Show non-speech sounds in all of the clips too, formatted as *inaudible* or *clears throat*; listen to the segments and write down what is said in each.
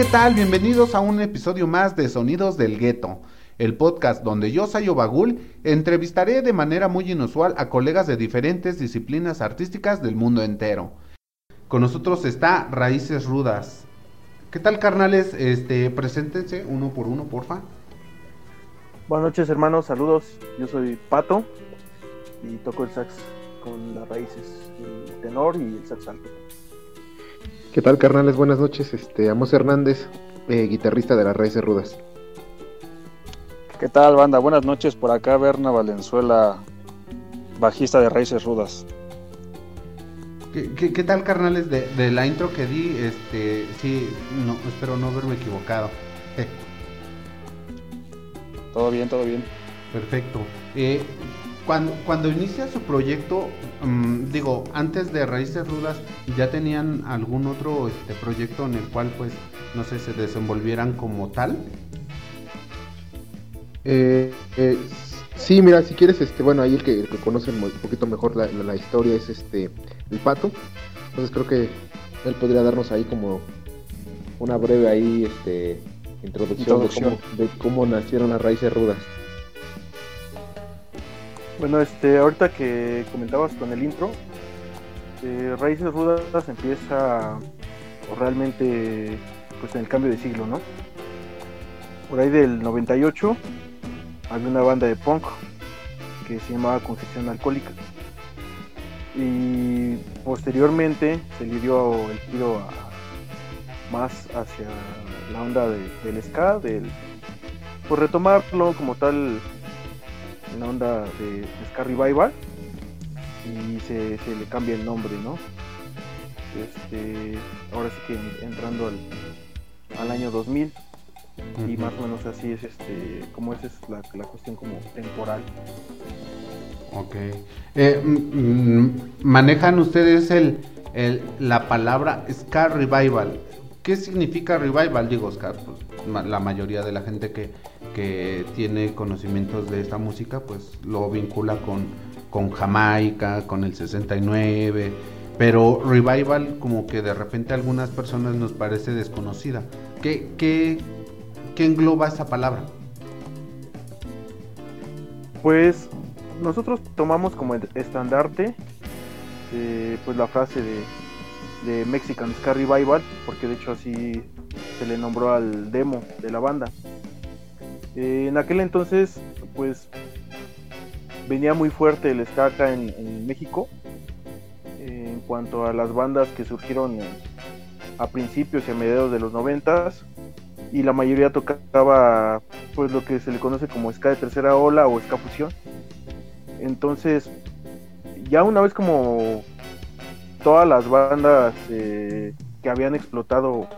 ¿qué tal? Bienvenidos a un episodio más de Sonidos del Gueto, el podcast donde yo, Sayo Bagul, entrevistaré de manera muy inusual a colegas de diferentes disciplinas artísticas del mundo entero. Con nosotros está Raíces Rudas. ¿Qué tal, carnales? Este, preséntense uno por uno, porfa. Buenas noches, hermanos, saludos. Yo soy Pato y toco el sax con las raíces, el tenor y el sax alto. ¿Qué tal, carnales? Buenas noches. Este, Amos Hernández, eh, guitarrista de las Raíces Rudas. ¿Qué tal, banda? Buenas noches. Por acá, Berna Valenzuela, bajista de Raíces Rudas. ¿Qué, qué, tal, carnales? De, de, la intro que di, este, sí, no, espero no haberme equivocado. *laughs* todo bien, todo bien. Perfecto. Eh, cuando, cuando inicia su proyecto, um, digo, antes de Raíces Rudas, ¿ya tenían algún otro este, proyecto en el cual, pues, no sé, se desenvolvieran como tal? Eh, eh, sí, mira, si quieres, este, bueno, ahí el que, el que conoce un poquito mejor la, la, la, historia es este el Pato. Entonces creo que él podría darnos ahí como una breve ahí, este, introducción, introducción. De, cómo, de cómo nacieron las raíces rudas. Bueno, este, ahorita que comentabas con el intro, eh, Raíces Rudas empieza realmente pues en el cambio de siglo, ¿no? Por ahí del 98 había una banda de punk que se llamaba Concesión Alcohólica y posteriormente se le dio el tiro a, más hacia la onda de, del ska, del, por retomarlo como tal en la onda de, Ska Revival y se, se, le cambia el nombre, ¿no? Este, ahora sí que entrando al, al año 2000 uh -huh. y más o menos así es este, como esa es la, la cuestión como temporal. Ok. Eh, manejan ustedes el, el, la palabra Ska Revival. ¿Qué significa revival? Digo, Oscar, pues, la mayoría de la gente que, que tiene conocimientos de esta música, pues lo vincula con, con Jamaica, con el 69, pero revival como que de repente a algunas personas nos parece desconocida. ¿Qué, qué, qué engloba esa palabra? Pues nosotros tomamos como estandarte eh, pues la frase de, de Mexican Ska Revival, porque de hecho así se le nombró al demo de la banda. Eh, en aquel entonces, pues venía muy fuerte el ska acá en, México. Eh, en cuanto a las bandas que surgieron a principios y a mediados de los noventas, y la mayoría tocaba pues lo que se le conoce como ska de tercera ola o ska fusión. Entonces, ya una vez como todas las bandas eh, que habían explotado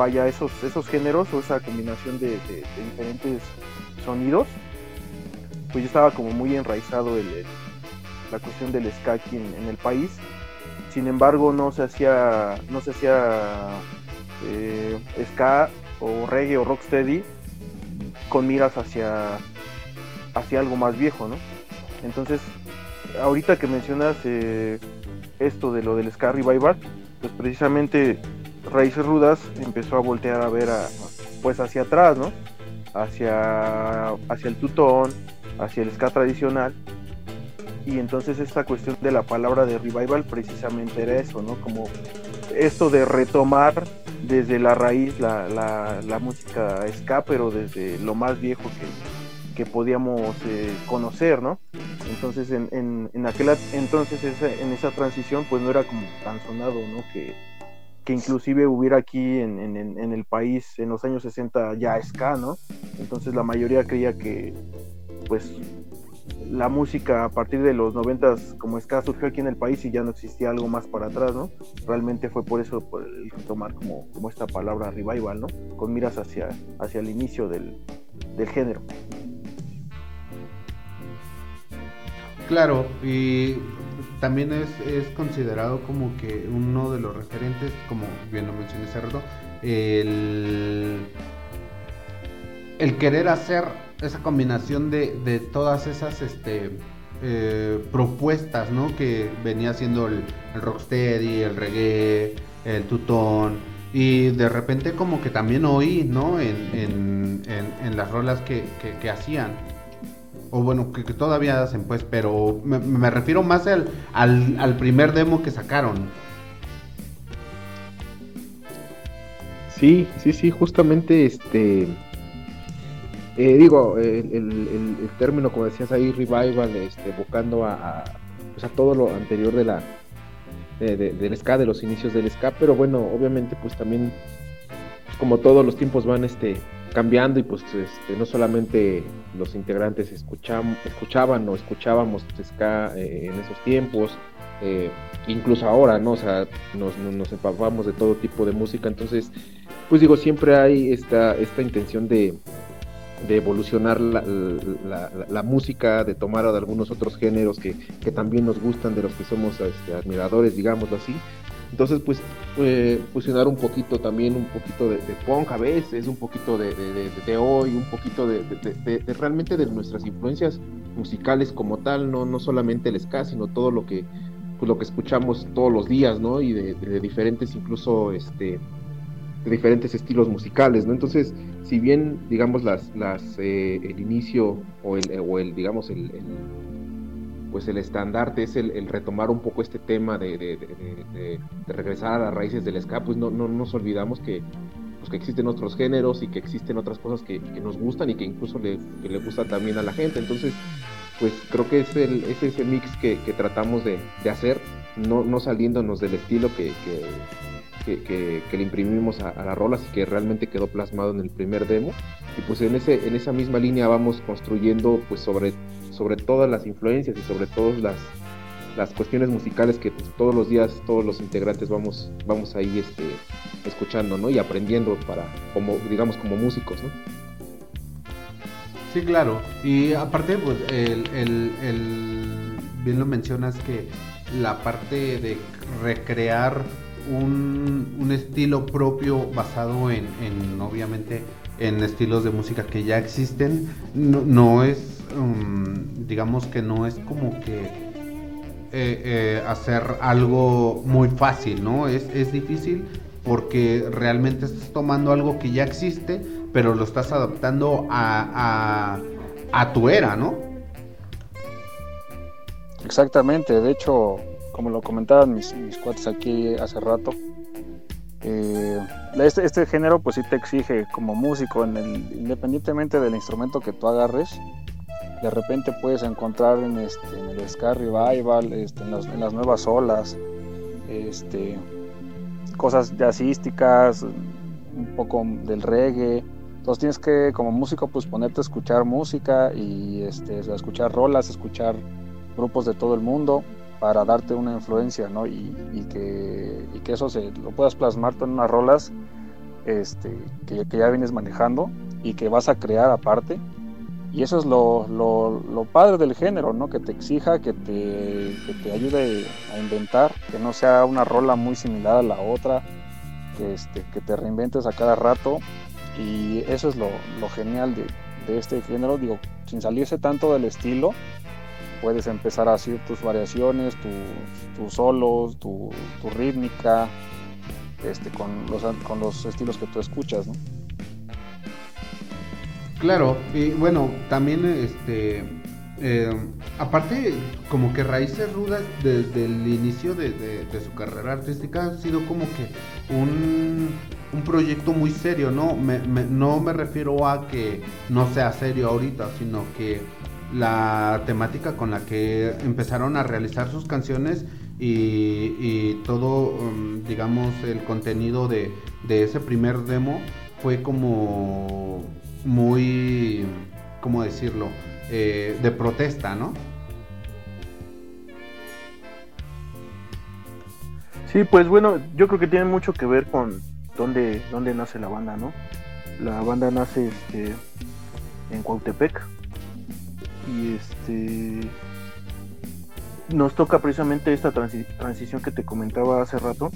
vaya esos esos géneros o esa combinación de, diferentes sonidos pues ya estaba como muy enraizado el, el, la cuestión del ska aquí en, en, el país. Sin embargo no se hacía no se hacía eh, ska o reggae o rocksteady con miras hacia hacia algo más viejo no entonces ahorita que mencionas eh, esto de lo del Ska Revival, pues precisamente Raíces Rudas empezó a voltear a ver pues hacia atrás, ¿no? Hacia, hacia el tutón, hacia el ska tradicional. Y entonces esta cuestión de la palabra de revival precisamente era eso, ¿no? Como esto de retomar desde la raíz la, la, la música ska, pero desde lo más viejo que, que podíamos eh, conocer, ¿no? Entonces en, en, en aquel entonces esa, en esa transición pues no era como tan sonado, ¿no? Que, que inclusive hubiera aquí en, en, el país en los años 60 ya ska, ¿no? Entonces la mayoría creía que pues la música a partir de los 90 como ska surgió aquí en el país y ya no existía algo más para atrás, ¿no? Realmente fue por eso por el tomar como, como esta palabra revival, ¿no? Con miras hacia, hacia el inicio del, del género. Claro, y también es, es, considerado como que uno de los referentes, como bien lo mencioné hace el, el querer hacer esa combinación de, de todas esas este, eh, propuestas ¿no? que venía haciendo el, rocksteady, el reggae, el tutón, Y de repente como que también oí, ¿no? En, las rolas que, hacían. O bueno, que, todavía hacen pues, pero me, refiero más al, al, primer demo que sacaron. Sí, sí, sí, justamente este... Eh, digo, el, término, como decías ahí, revival, este, evocando a, pues a todo lo anterior de la, de, del ska, de los inicios del ska, pero bueno, obviamente pues también como todos los tiempos van este cambiando y pues este, no solamente los integrantes escucham, escuchaban o escuchábamos ska eh, en esos tiempos, eh, incluso ahora, ¿no? O sea, nos, empapamos de todo tipo de música, entonces, pues digo, siempre hay esta, esta intención de, de evolucionar la, la, música, de tomar de algunos otros géneros que, que, también nos gustan, de los que somos este, admiradores, digámoslo así. Entonces, pues, eh, fusionar un poquito también, un poquito de, punk a veces, un poquito de, de hoy, un poquito de, realmente de nuestras influencias musicales como tal, no, no solamente el ska, sino todo lo que, pues, lo que escuchamos todos los días, ¿no? Y de, diferentes, incluso, este, de diferentes estilos musicales, ¿no? Entonces, si bien, digamos, las, las, eh, el inicio o el, o el digamos, el, pues el estandarte es el, retomar un poco este tema de, regresar a las raíces del ska, pues no, no, nos olvidamos que, pues que existen otros géneros y que existen otras cosas que, nos gustan y que incluso le, le gusta también a la gente. Entonces, pues creo que es, el, es ese mix que, tratamos de, hacer, no, no saliéndonos del estilo que, que, le imprimimos a, las rolas y que realmente quedó plasmado en el primer demo. Y pues en, ese, en esa misma línea vamos construyendo pues sobre, sobre todas las influencias y sobre todas las, las cuestiones musicales que todos los días todos los integrantes vamos, vamos ahí este, escuchando ¿no? y aprendiendo para, como, digamos, como músicos. ¿no? Sí, claro. Y aparte, pues, el, el, bien lo mencionas que la parte de recrear un, estilo propio basado en, obviamente, en estilos de música que ya existen. No, es, um, digamos que no es como que eh, eh, hacer algo muy fácil, ¿no? Es, es difícil porque realmente estás tomando algo que ya existe, pero lo estás adaptando a, a tu era, ¿no? Exactamente, de hecho, como lo comentaban mis, mis cuates aquí hace rato, eh, este, este, género pues sí te exige como músico, independientemente del instrumento que tú agarres, de repente puedes encontrar en, este, en el Ska Revival, este, en, las, nuevas olas, este, cosas jazzísticas, un poco del reggae. Entonces tienes que como músico pues ponerte a escuchar música y este, escuchar rolas, escuchar grupos de todo el mundo para darte una influencia, ¿no? Y, que, que, eso se, lo puedas plasmarte en unas rolas este, que, ya vienes manejando y que vas a crear aparte. Y eso es lo, lo, padre del género, ¿no? Que te exija, que te, que te, ayude a inventar, que no sea una rola muy similar a la otra, que, este, que te reinventes a cada rato. Y eso es lo, genial de, de este género, digo, sin salirse tanto del estilo, puedes empezar a hacer tus variaciones, tus, solos, tu, rítmica, este, con, los, con los estilos que tú escuchas. Claro, y bueno, también este eh, aparte como que Raíces Rudas desde el inicio de, su carrera artística ha sido como que un, un proyecto muy serio, ¿no? no me refiero a que no sea serio ahorita, sino que la temática con la que empezaron a realizar sus canciones y, todo, um, digamos, el contenido de, ese primer demo fue como muy, ¿cómo decirlo?, eh, de protesta, ¿no? Sí, pues bueno, yo creo que tiene mucho que ver con dónde, dónde nace la banda, ¿no? La banda nace este, en Cuautepec, y este nos toca precisamente esta transición que te comentaba hace rato.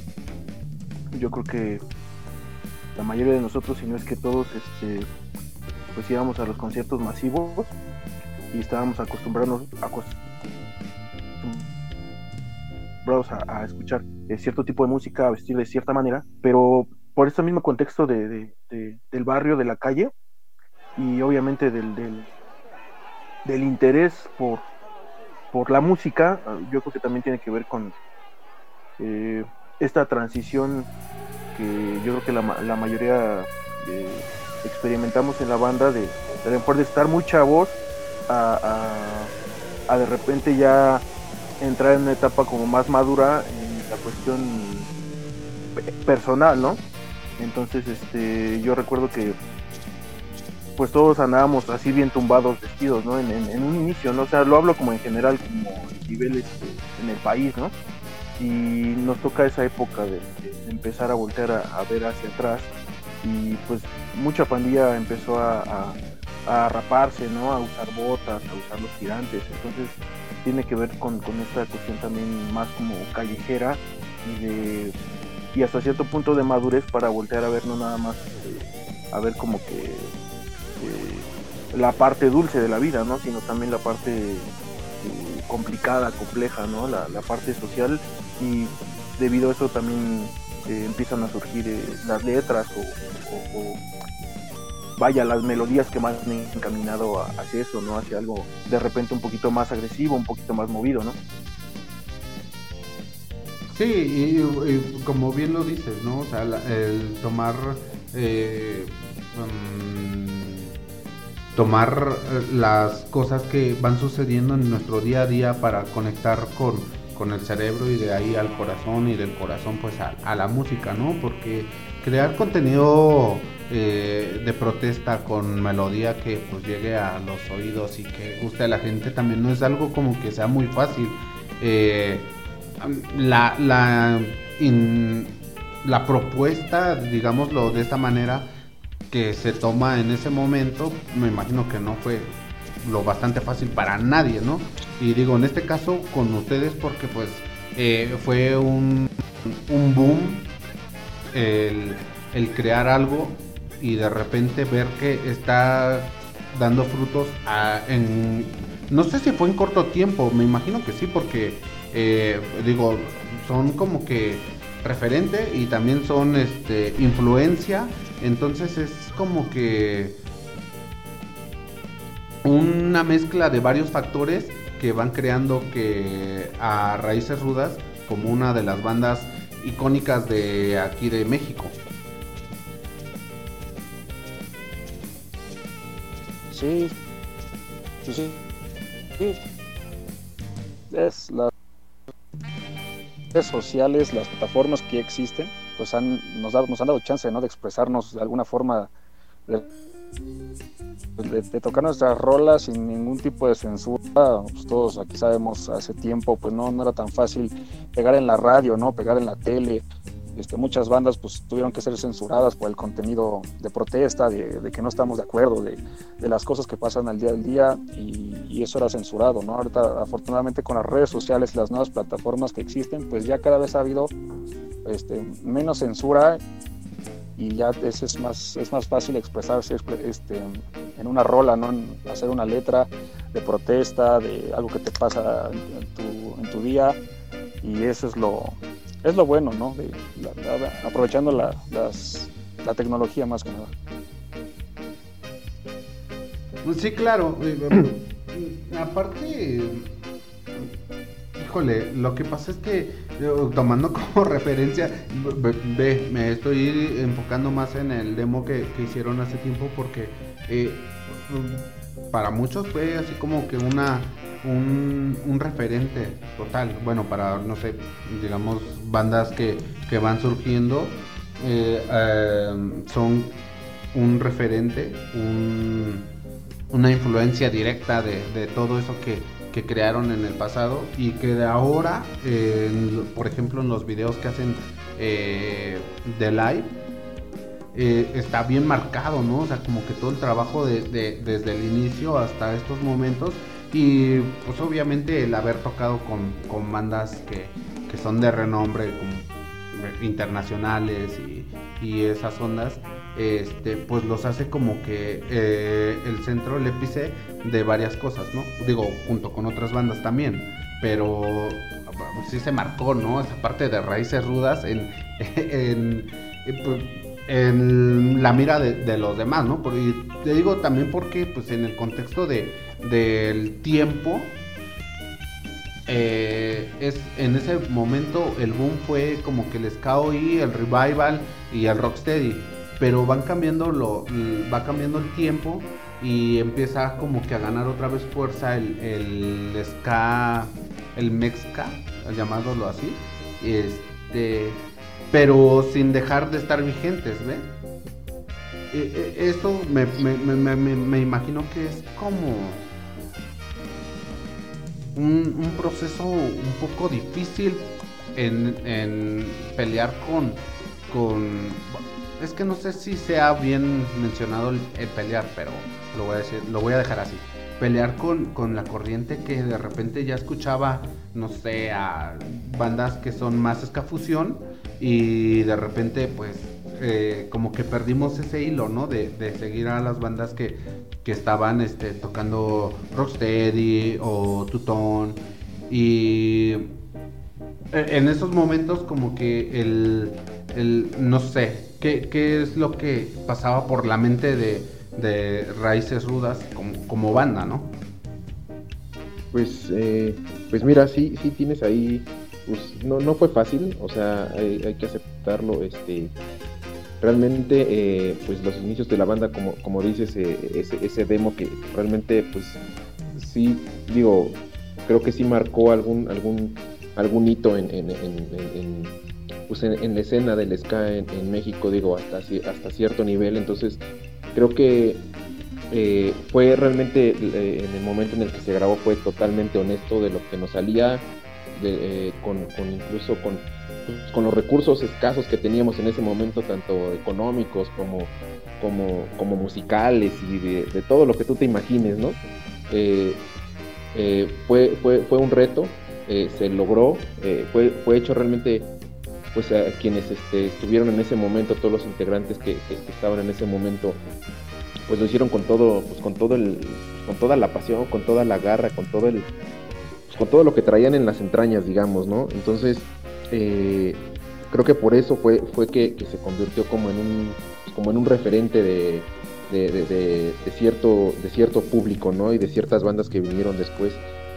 Yo creo que la mayoría de nosotros, si no es que todos, este, pues íbamos a los conciertos masivos y estábamos acostumbrados, a, escuchar cierto tipo de música, a vestir de cierta manera, pero por este mismo contexto de, del barrio, de la calle, y obviamente del, del, interés por, por la música, yo creo que también tiene que ver con eh, esta transición que yo creo que la, la mayoría eh, experimentamos en la banda de, de, de estar muy chavos a, a, de repente ya entrar en una etapa como más madura en la cuestión personal, ¿no? Entonces, este, yo recuerdo que pues todos andábamos así bien tumbados vestidos, ¿no? En, un inicio, ¿no? O sea, lo hablo como en general, como niveles en el país, ¿no? Y nos toca esa época de, empezar a voltear a, ver hacia atrás y pues mucha pandilla empezó a, a, raparse, ¿no? A usar botas, a usar los tirantes, entonces tiene que ver con, con esta cuestión también más como callejera y de y hasta cierto punto de madurez para voltear a ver no nada más eh, a ver como que eh, la parte dulce de la vida no sino también la parte eh, complicada compleja no la, parte social. Y debido a eso también empiezan a surgir las letras o, vaya las melodías que más han encaminado hacia eso no hacia algo de repente un poquito más agresivo un poquito más movido no Sí, y, como bien lo dices, ¿no? O sea, el tomar eh, mm, tomar eh, las cosas que van sucediendo en nuestro día a día para conectar con, con el cerebro y de ahí al corazón y del corazón pues a, la música, ¿no? Porque crear contenido eh, de protesta con melodía que pues llegue a los oídos y que guste a la gente también no es algo como que sea muy fácil. Eh, la, la, la propuesta, digámoslo de esta manera, que se toma en ese momento, me imagino que no fue lo bastante fácil para nadie, ¿no? Y digo, en este caso con ustedes porque pues eh, fue un, un boom el, el, crear algo y de repente ver que está dando frutos en... No sé si fue en corto tiempo, me imagino que sí, porque eh, digo, son como que referente y también son este, influencia, entonces es como que una mezcla de varios factores que van creando que a Raíces Rudas como una de las bandas icónicas de aquí de México. Sí, sí, sí. Es la redes sociales, las plataformas que existen, pues han, nos, han dado chance ¿no? de expresarnos de alguna forma, tocar nuestras rolas sin ningún tipo de censura. Pues todos aquí sabemos, hace tiempo pues no, no era tan fácil pegar en la radio, ¿no? pegar en la tele, este, muchas bandas pues tuvieron que ser censuradas por el contenido de protesta, de, que no estamos de acuerdo, de, las cosas que pasan al día al día y, eso era censurado, ¿no? Ahorita afortunadamente con las redes sociales y las nuevas plataformas que existen, pues ya cada vez ha habido este, menos censura y ya es, es, más, es más fácil expresarse este, en una rola, ¿no? hacer una letra de protesta, de algo que te pasa en tu, en tu día y eso es lo, es lo bueno, ¿no? aprovechando la, la tecnología más que nada. Sí, claro. Aparte, lo que pasa es que tomando *laughs* como referencia, me estoy enfocando más en el demo que, hicieron hace tiempo porque eh, para muchos fue así como que una un, referente total. Bueno, para, no sé, digamos, bandas que, van surgiendo, eh, em, son un referente, una influencia directa de, todo eso que, crearon en el pasado y que de ahora, por ejemplo, en los videos que hacen eh, de live, eh, está bien marcado, ¿no? O sea, como que todo el trabajo desde el inicio hasta estos momentos y pues obviamente el haber tocado con, bandas que, son de renombre, internacionales y, esas ondas, este, pues los hace como que eh, el centro, el épice de varias cosas, ¿no? Digo, junto con otras bandas también, pero sí se marcó, ¿no? Esa parte de raíces rudas en, *laughs* pues, en la mira de, los demás, ¿no? Porque, te digo también porque, pues, en el contexto de, del tiempo, eh, es en ese momento el boom fue como que el ska y el revival y el rocksteady, pero van cambiando lo, va cambiando el tiempo y empieza como que a ganar otra vez fuerza el, el ska, el mexca, llamándolo así, este, pero sin dejar de estar vigentes, ¿ve? E, e, esto me, me, me, imagino que es como un, un proceso un poco difícil en, en pelear con, con es que no sé si sea bien mencionado el, pelear, pero lo voy a decir, lo voy a dejar así. Pelear con, con, la corriente que de repente ya escuchaba, no sé, a bandas que son más escafusión y de repente pues eh, como que perdimos ese hilo, ¿no? De, de seguir a las bandas que, que estaban este, tocando Rocksteady o Tutón y e, en esos momentos como que el, el no sé, ¿Qué, es lo que pasaba por la mente de, Raíces Rudas como, banda, no? Pues, eh, pues mira, sí, sí tienes ahí, pues no, no fue fácil, o sea, hay, que aceptarlo, este, realmente, eh, pues los inicios de la banda, como, como dices, eh, ese, demo que realmente, pues, sí, digo, creo que sí marcó algún, algún, algún hito en pues en, la escena del ska en, México, digo, hasta, hasta cierto nivel. Entonces, creo que eh, fue realmente eh, en el momento en el que se grabó, fue totalmente honesto de lo que nos salía, de, eh, con, incluso con, pues, con los recursos escasos que teníamos en ese momento, tanto económicos como, como, musicales y de, todo lo que tú te imagines, ¿no? fue, fue, fue un reto, se logró, fue, fue hecho realmente pues a quienes este, estuvieron en ese momento, todos los integrantes que, estaban en ese momento, pues lo hicieron con todo, pues con todo el, con toda la pasión, con toda la garra, con todo el, pues con todo lo que traían en las entrañas, digamos, ¿no? Entonces, eh, creo que por eso fue, fue que, se convirtió como en un, como en un referente de, de, cierto, de cierto público, ¿no? Y de ciertas bandas que vinieron después.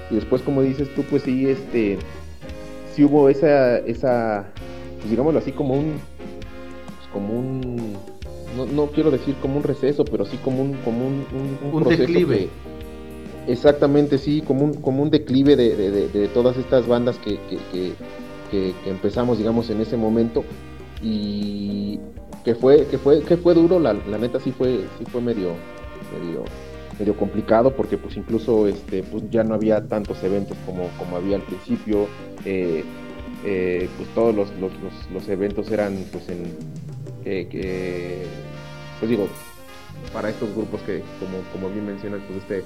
Y después, como dices tú, pues sí, este, sí hubo esa, esa, pues, digámoslo así, como un, pues, como un, no, quiero decir como un receso, pero sí como un, como un, un, declive. exactamente, sí, como un, como un declive de, todas estas bandas que, que, empezamos, digamos, en ese momento y que fue, que fue, que fue duro, la, la neta sí fue, sí fue medio, medio, medio complicado porque pues incluso este, pues ya no había tantos eventos como, como había al principio. Eh, eh, pues todos los, los, eventos eran pues en que, pues digo para estos grupos que como, como bien mencionas pues este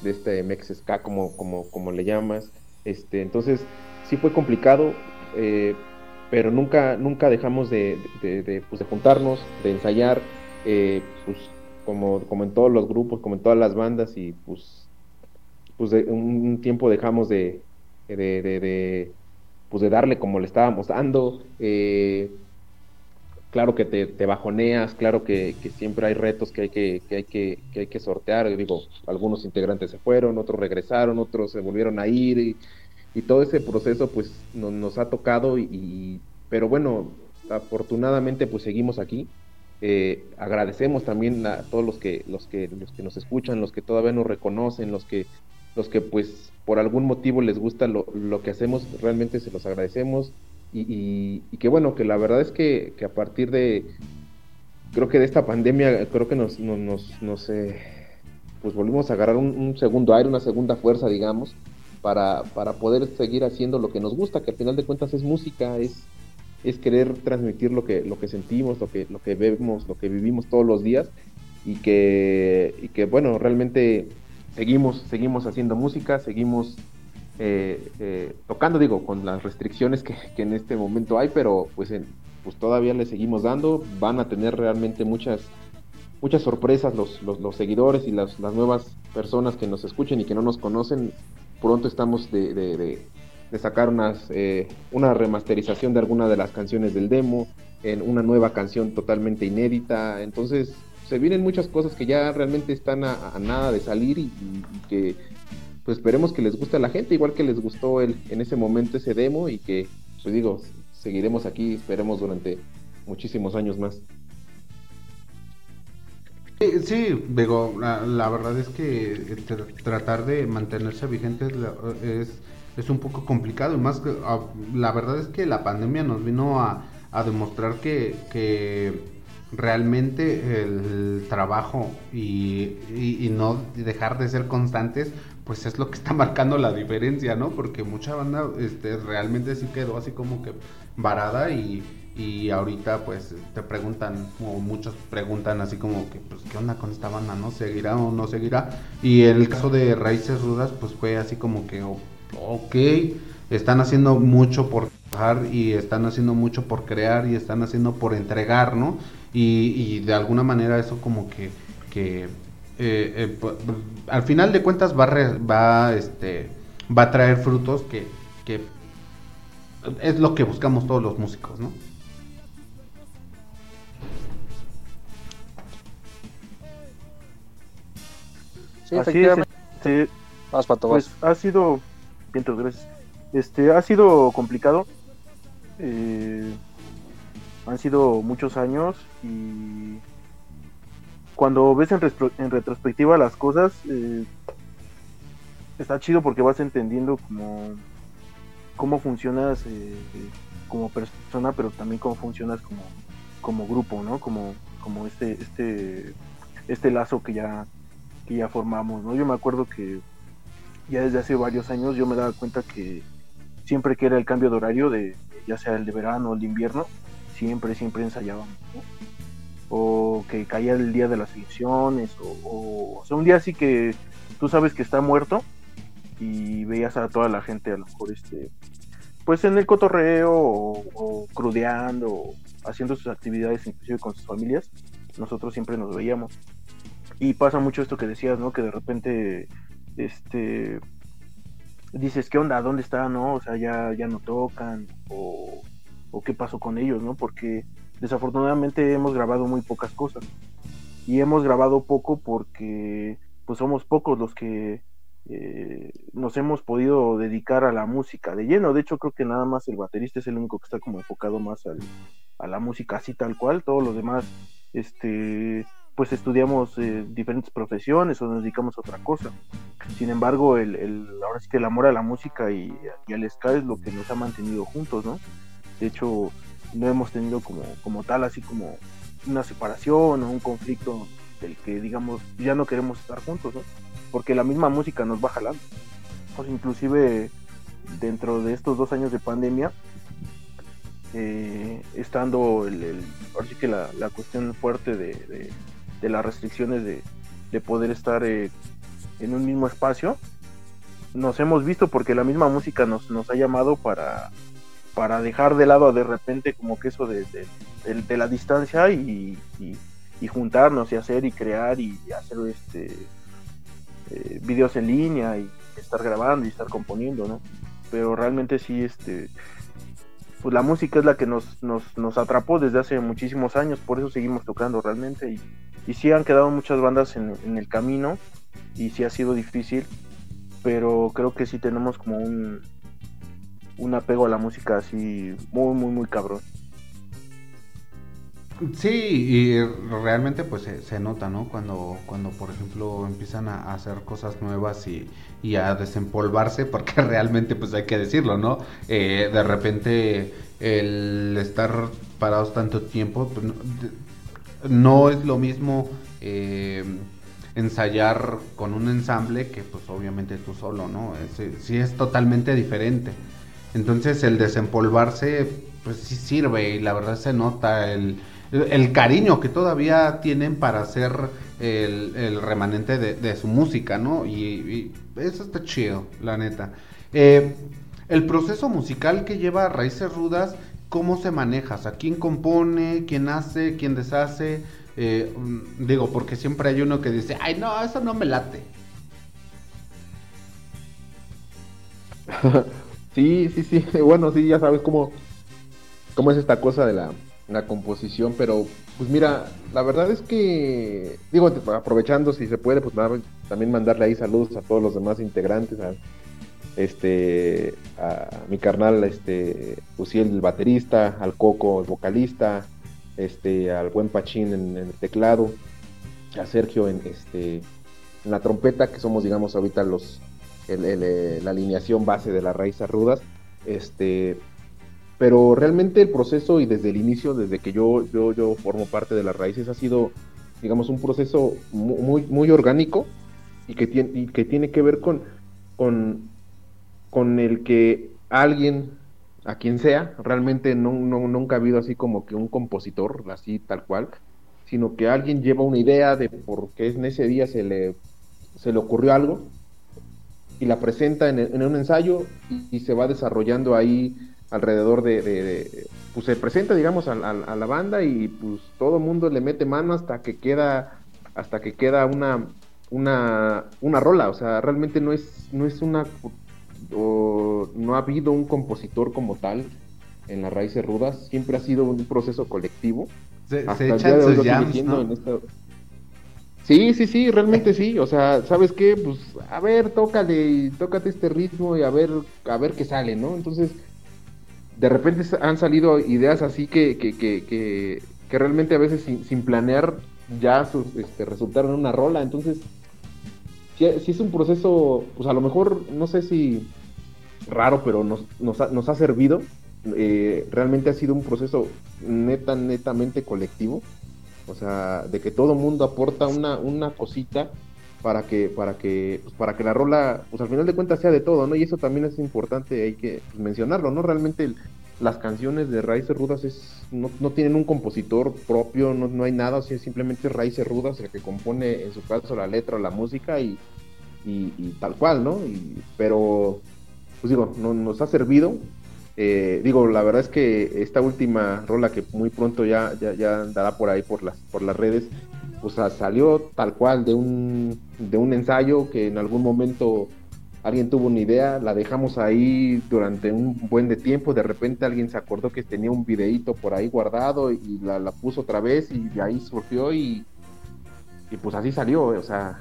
de este Mex Ska como, como, como le llamas este entonces sí fue complicado eh, pero nunca nunca dejamos de, de, pues, juntarnos de ensayar eh, pues como, como en todos los grupos como en todas las bandas y pues pues de un tiempo dejamos de, de, pues de darle como le estábamos dando. Eh, claro que te, bajoneas, claro que, siempre hay retos que hay que, hay que, hay que sortear. Digo, algunos integrantes se fueron, otros regresaron, otros se volvieron a ir y, todo ese proceso pues nos ha tocado y, pero bueno, afortunadamente pues seguimos aquí. Eh, agradecemos también a todos los que, los que, los que nos escuchan, los que todavía nos reconocen, los que, los que pues por algún motivo les gusta lo, lo que hacemos, realmente se los agradecemos. Y, y, que bueno, que la verdad es que, que, a partir de, creo que de esta pandemia, creo que nos, nos, nos, eh, pues volvimos a agarrar un, segundo aire, una segunda fuerza, digamos, para, para poder seguir haciendo lo que nos gusta, que al final de cuentas es música, es, es querer transmitir lo que, lo que sentimos, lo que, lo que vemos, lo que vivimos todos los días y que, y que bueno, realmente seguimos, seguimos haciendo música, seguimos eh, eh, tocando, digo, con las restricciones que, en este momento hay, pero pues, pues todavía le seguimos dando, van a tener realmente muchas, muchas sorpresas los, los, seguidores y las, las, nuevas personas que nos escuchen y que no nos conocen, pronto estamos de, de sacar unas, eh, una remasterización de alguna de las canciones del demo, en una nueva canción totalmente inédita. Entonces, se vienen muchas cosas que ya realmente están a, nada de salir y, que pues esperemos que les guste a la gente, igual que les gustó el, en ese momento ese demo y que, pues digo, seguiremos aquí, esperemos durante muchísimos años más. Sí, digo, la, verdad es que este, tratar de mantenerse vigente es, es, un poco complicado y más que ah, la verdad es que la pandemia nos vino a, demostrar que, que, realmente el trabajo y, y, no dejar de ser constantes pues es lo que está *laughs* marcando la diferencia, ¿no? Porque mucha banda este, realmente sí quedó así como que varada y y ahorita pues te preguntan o muchos preguntan así como que pues qué onda con esta banda no seguirá o no seguirá y en el caso de Raíces Rudas pues fue así como que ok están haciendo mucho por trabajar y están haciendo mucho por crear y están haciendo por entregar no y, de alguna manera eso como que que eh, eh, al final de cuentas va va este va a traer frutos que, que es lo que buscamos todos los músicos no Así es, este, pues ha sido, gracias. Este, ha sido complicado. Eh, han sido muchos años y cuando ves en, retrospectiva las cosas, eh, está chido porque vas entendiendo cómo, cómo funcionas eh, como persona, pero también cómo funcionas como, como grupo, ¿no? Como, como este, este, este lazo que ya, que ya formamos, ¿no? Yo me acuerdo que ya desde hace varios años yo me daba cuenta que siempre que era el cambio de horario, de ya sea el de verano o el de invierno, siempre, siempre ensayábamos, ¿no? O que caía el día de las elecciones, o, o, sea, un día así que tú sabes que está muerto y veías a toda la gente a lo mejor este pues en el cotorreo o, o crudeando haciendo sus actividades inclusive con sus familias nosotros siempre nos veíamos y pasa mucho esto que decías, ¿no? Que de repente, este, dices, ¿qué onda? ¿Dónde está? ¿No? O sea, ya, ya no tocan, o, qué pasó con ellos, ¿no? Porque desafortunadamente hemos grabado muy pocas cosas. Y hemos grabado poco porque, pues somos pocos los que eh, nos hemos podido dedicar a la música de lleno. De hecho, creo que nada más el baterista es el único que está como enfocado más a la música así tal cual. Todos los demás, este pues estudiamos eh, diferentes profesiones o nos dedicamos a otra cosa. Sin embargo, el, el, ahora sí que el amor a la música y, y, al ska es lo que nos ha mantenido juntos, ¿no? De hecho, no hemos tenido como, como tal, así como una separación o un conflicto del que, digamos, ya no queremos estar juntos, ¿no? Porque la misma música nos va jalando. Pues inclusive dentro de estos dos años de pandemia, eh, estando el, ahora sí que la, la cuestión fuerte de de las restricciones de, poder estar eh, en un mismo espacio, nos hemos visto porque la misma música nos, nos ha llamado para, para dejar de lado de repente como que eso de, de, la distancia y, juntarnos y hacer y crear y hacer este eh, videos en línea y estar grabando y estar componiendo, ¿no? Pero realmente sí, este, pues la música es la que nos, nos, nos atrapó desde hace muchísimos años, por eso seguimos tocando realmente y, y sí han quedado muchas bandas en, el camino y sí ha sido difícil, pero creo que sí tenemos como un, un apego a la música así muy, muy, muy cabrón. Sí, y realmente pues se, nota, ¿no? Cuando, cuando por ejemplo empiezan a, hacer cosas nuevas y, y, a desempolvarse, porque *laughs* realmente pues hay que decirlo, ¿no? Eh, de repente el estar parados tanto tiempo, pues, no es lo mismo eh, ensayar con un ensamble que pues obviamente tú solo, ¿no? sí es totalmente diferente. Entonces el desempolvarse pues sí sirve y la verdad se nota el, cariño que todavía tienen para hacer el, remanente de, su música, ¿no? Y, eso está chido, la neta. Eh, el proceso musical que lleva Raíces Rudas cómo se maneja, o quién compone, quién hace, quién deshace, eh, mm, digo, porque siempre hay uno que dice, ay no, eso no me late. *laughs* Sí, sí, sí. *laughs* Bueno, sí, ya sabes cómo, cómo es esta cosa de la, composición, pero pues mira, la verdad es que, digo, aprovechando si se puede, pues también mandarle ahí saludos a todos los demás integrantes, a, este, a mi carnal, este, Uciel, el baterista, al Coco, el vocalista, este, al buen Pachín en, el teclado, a Sergio en, este, en la trompeta, que somos, digamos, ahorita los, eh, la alineación base de las raíces rudas, este, pero realmente el proceso y desde el inicio, desde que yo, yo, yo formo parte de las raíces, ha sido, digamos, un proceso muy, muy orgánico y que tiene, que, tiene que ver con, con, con el que alguien, a quien sea, realmente no, nunca ha habido así como que un compositor, así tal cual, sino que alguien lleva una idea de por qué en ese día se le, se le ocurrió algo y la presenta en, un ensayo y, se va desarrollando ahí alrededor de, pues se presenta digamos a, la banda y pues todo el mundo le mete mano hasta que queda hasta que queda una una una rola. O sea realmente no es no es una no ha habido un compositor como tal en las raíces rudas. Siempre ha sido un proceso colectivo. Se, echan sus jams, ¿no? Sí, sí, sí, realmente sí. O sea, ¿sabes qué? Pues, a ver, tócale, tócate este ritmo y a ver, a ver qué sale, ¿no? Entonces, de repente han salido ideas así que, que, que, que, realmente a veces sin, planear ya este, resultaron en una rola. Entonces, si, es un proceso, pues a lo mejor, no sé si raro, pero nos, nos, ha, nos ha servido. Eh, realmente ha sido un proceso neta, netamente colectivo. O sea, de que todo mundo aporta una, una cosita para que, para que, pues, para que la rola, pues al final de cuentas sea de todo, ¿no? Y eso también es importante, hay que mencionarlo, ¿no? Realmente las canciones de Raíces Rudas es, no, no, tienen un compositor propio, no, no hay nada, o sea, simplemente Raíces Rudas el que compone en su caso la letra o la música y, y, tal cual, ¿no? Y, pero, pues digo, no, nos ha servido. Eh, digo, la verdad es que esta última rola que muy pronto ya, ya, ya andará por ahí por las, por las redes, sea, salió tal cual de un, de un ensayo que en algún momento alguien tuvo una idea, la dejamos ahí durante un buen de tiempo, de repente alguien se acordó que tenía un videíto por ahí guardado y la, puso otra vez y de ahí surgió y, y pues así salió, o sea,